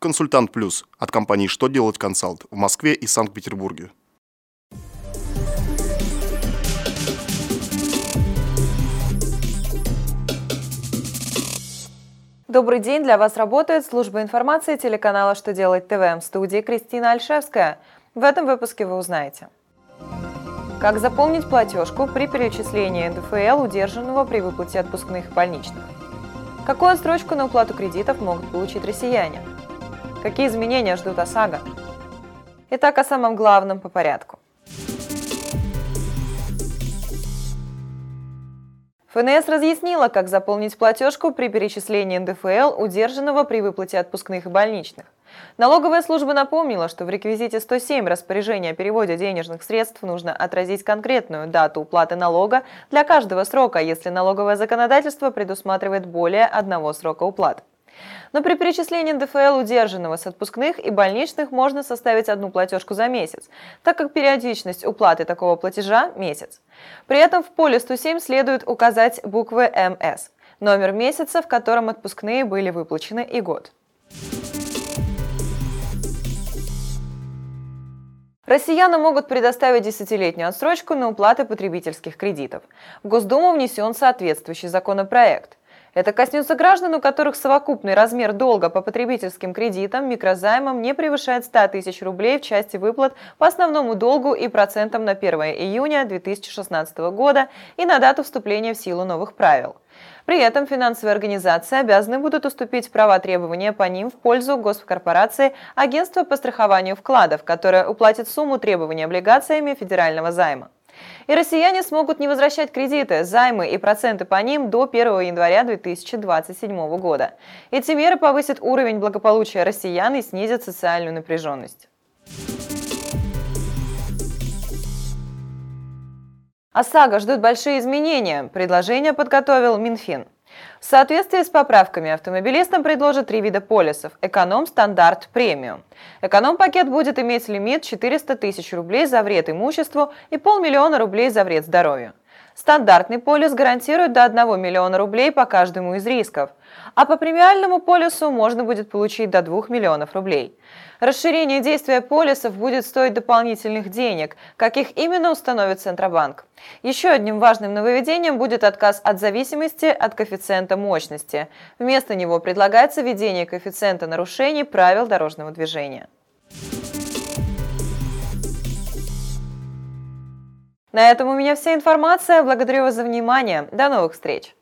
Консультант Плюс от компании «Что делать консалт» в Москве и Санкт-Петербурге. Добрый день, для вас работает служба информации телеканала «Что делать ТВ» в студии Кристина Альшевская. В этом выпуске вы узнаете. Как заполнить платежку при перечислении НДФЛ, удержанного при выплате отпускных и больничных? Какую отсрочку на уплату кредитов могут получить россияне? Какие изменения ждут ОСАГО? Итак, о самом главном по порядку. ФНС разъяснила, как заполнить платежку при перечислении НДФЛ, удержанного при выплате отпускных и больничных. Налоговая служба напомнила, что в реквизите 107 распоряжения о переводе денежных средств нужно отразить конкретную дату уплаты налога для каждого срока, если налоговое законодательство предусматривает более одного срока уплаты. Но при перечислении НДФЛ удержанного с отпускных и больничных можно составить одну платежку за месяц, так как периодичность уплаты такого платежа – месяц. При этом в поле 107 следует указать буквы МС – номер месяца, в котором отпускные были выплачены и год. Россияне могут предоставить десятилетнюю отсрочку на уплаты потребительских кредитов. В Госдуму внесен соответствующий законопроект. Это коснется граждан, у которых совокупный размер долга по потребительским кредитам, микрозаймам не превышает 100 тысяч рублей в части выплат по основному долгу и процентам на 1 июня 2016 года и на дату вступления в силу новых правил. При этом финансовые организации обязаны будут уступить права требования по ним в пользу госкорпорации Агентства по страхованию вкладов, которое уплатит сумму требования облигациями федерального займа. И россияне смогут не возвращать кредиты, займы и проценты по ним до 1 января 2027 года. Эти меры повысят уровень благополучия россиян и снизят социальную напряженность. ОСАГО ждут большие изменения. Предложение подготовил Минфин. В соответствии с поправками автомобилистам предложат три вида полисов – эконом, стандарт, премиум. Эконом-пакет будет иметь лимит 400 тысяч рублей за вред имуществу и полмиллиона рублей за вред здоровью. Стандартный полис гарантирует до 1 миллиона рублей по каждому из рисков, а по премиальному полису можно будет получить до 2 миллионов рублей. Расширение действия полисов будет стоить дополнительных денег, каких именно установит Центробанк. Еще одним важным нововведением будет отказ от зависимости от коэффициента мощности. Вместо него предлагается введение коэффициента нарушений правил дорожного движения. На этом у меня вся информация. Благодарю вас за внимание. До новых встреч!